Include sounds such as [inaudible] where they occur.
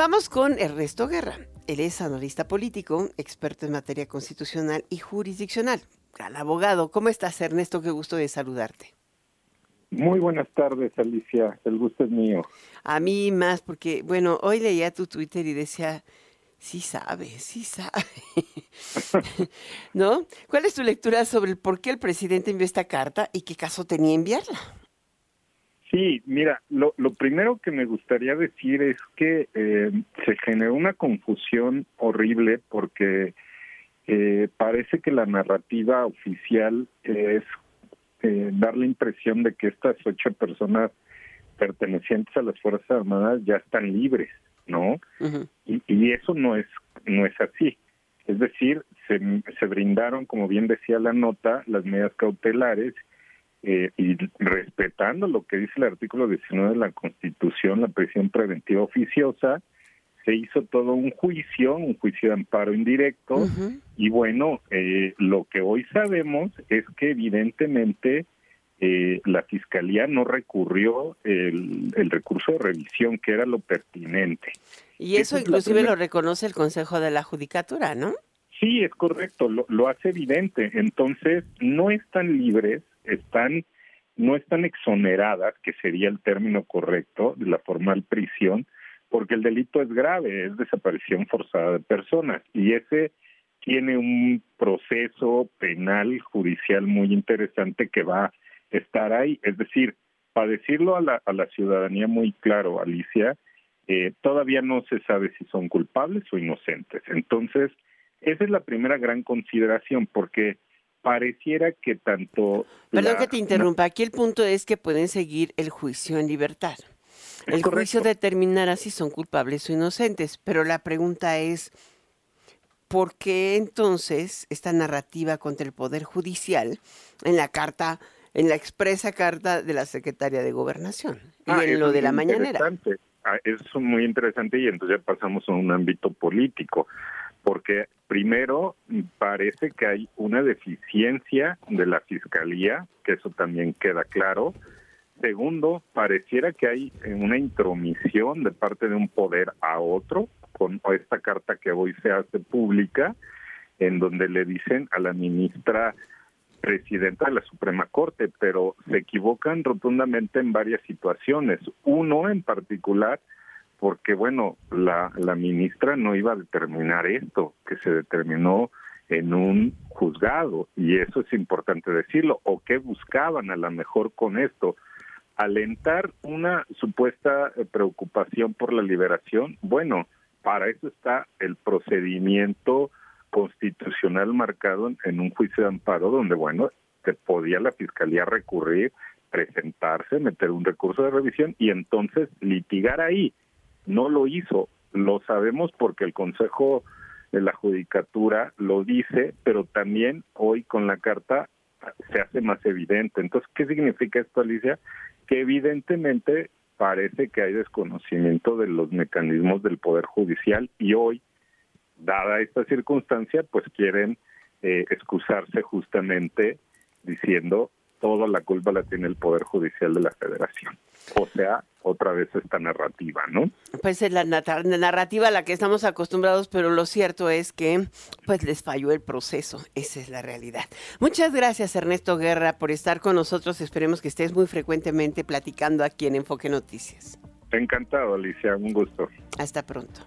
Vamos con Ernesto Guerra. Él es analista político, experto en materia constitucional y jurisdiccional. Gran abogado. ¿Cómo estás, Ernesto? Qué gusto de saludarte. Muy buenas tardes, Alicia. El gusto es mío. A mí más, porque, bueno, hoy leía tu Twitter y decía, sí sabe, sí sabe. [laughs] ¿No? ¿Cuál es tu lectura sobre el por qué el presidente envió esta carta y qué caso tenía enviarla? Sí, mira, lo, lo primero que me gustaría decir es que eh, generó una confusión horrible porque eh, parece que la narrativa oficial es eh, dar la impresión de que estas ocho personas pertenecientes a las Fuerzas Armadas ya están libres, ¿no? y, y, eso no es no es así. Es decir, se, se brindaron, como bien decía la nota, las medidas cautelares eh, y respetando lo que dice el artículo 19 de la Constitución, la prisión preventiva oficiosa, se hizo todo un juicio, un juicio de amparo indirecto, y bueno, eh, lo que hoy sabemos es que evidentemente eh, la Fiscalía no recurrió el, el, recurso de revisión, que era lo pertinente. Y eso inclusive lo reconoce el Consejo de la Judicatura, ¿no? Sí, es correcto, lo, lo hace evidente. Entonces, no están libres están no están exoneradas, que sería el término correcto de la formal prisión, porque el delito es grave, es desaparición forzada de personas y ese tiene un proceso penal judicial muy interesante que va a estar ahí. Es decir, para decirlo a la, a la ciudadanía muy claro, Alicia, eh, todavía no se sabe si son culpables o inocentes. Entonces, esa es la primera gran consideración, porque pareciera que tanto... Perdón que te interrumpa, aquí el punto es que pueden seguir el juicio en libertad. El juicio determinará si son culpables o inocentes, pero la pregunta es, ¿por qué entonces esta narrativa contra el Poder Judicial en la carta, en la expresa carta de la Secretaria de Gobernación y ah, en lo de la mañanera? Ah, es muy interesante y entonces ya pasamos a un ámbito político porque primero parece que hay una deficiencia de la fiscalía, que eso también queda claro. Segundo, pareciera que hay una intromisión de parte de un poder a otro con esta carta que hoy se hace pública, en donde le dicen a la ministra presidenta de la Suprema Corte, pero se equivocan rotundamente en varias situaciones. Uno en particular porque bueno, la, la ministra no iba a determinar esto, que se determinó en un juzgado, y eso es importante decirlo, o qué buscaban a lo mejor con esto, alentar una supuesta eh, preocupación por la liberación, bueno, para eso está el procedimiento constitucional marcado en un juicio de amparo donde, bueno, se podía la fiscalía recurrir, presentarse, meter un recurso de revisión y entonces litigar ahí no lo hizo. Lo sabemos porque el Consejo de la Judicatura lo dice, pero también hoy con la carta se hace más evidente. Entonces, ¿qué significa esto, Alicia? Que evidentemente parece que hay desconocimiento de los mecanismos del Poder Judicial y hoy, dada esta circunstancia, pues quieren eh, excusarse justamente diciendo toda la culpa la tiene el Poder Judicial de la Federación. O sea, otra vez esta narrativa, ¿no? Pues es la narrativa a la que estamos acostumbrados, pero lo cierto es que pues les falló el proceso, esa es la realidad. Muchas gracias Ernesto Guerra por estar con nosotros, esperemos que estés muy frecuentemente platicando aquí en Enfoque Noticias. Encantado, Alicia, un gusto. Hasta pronto.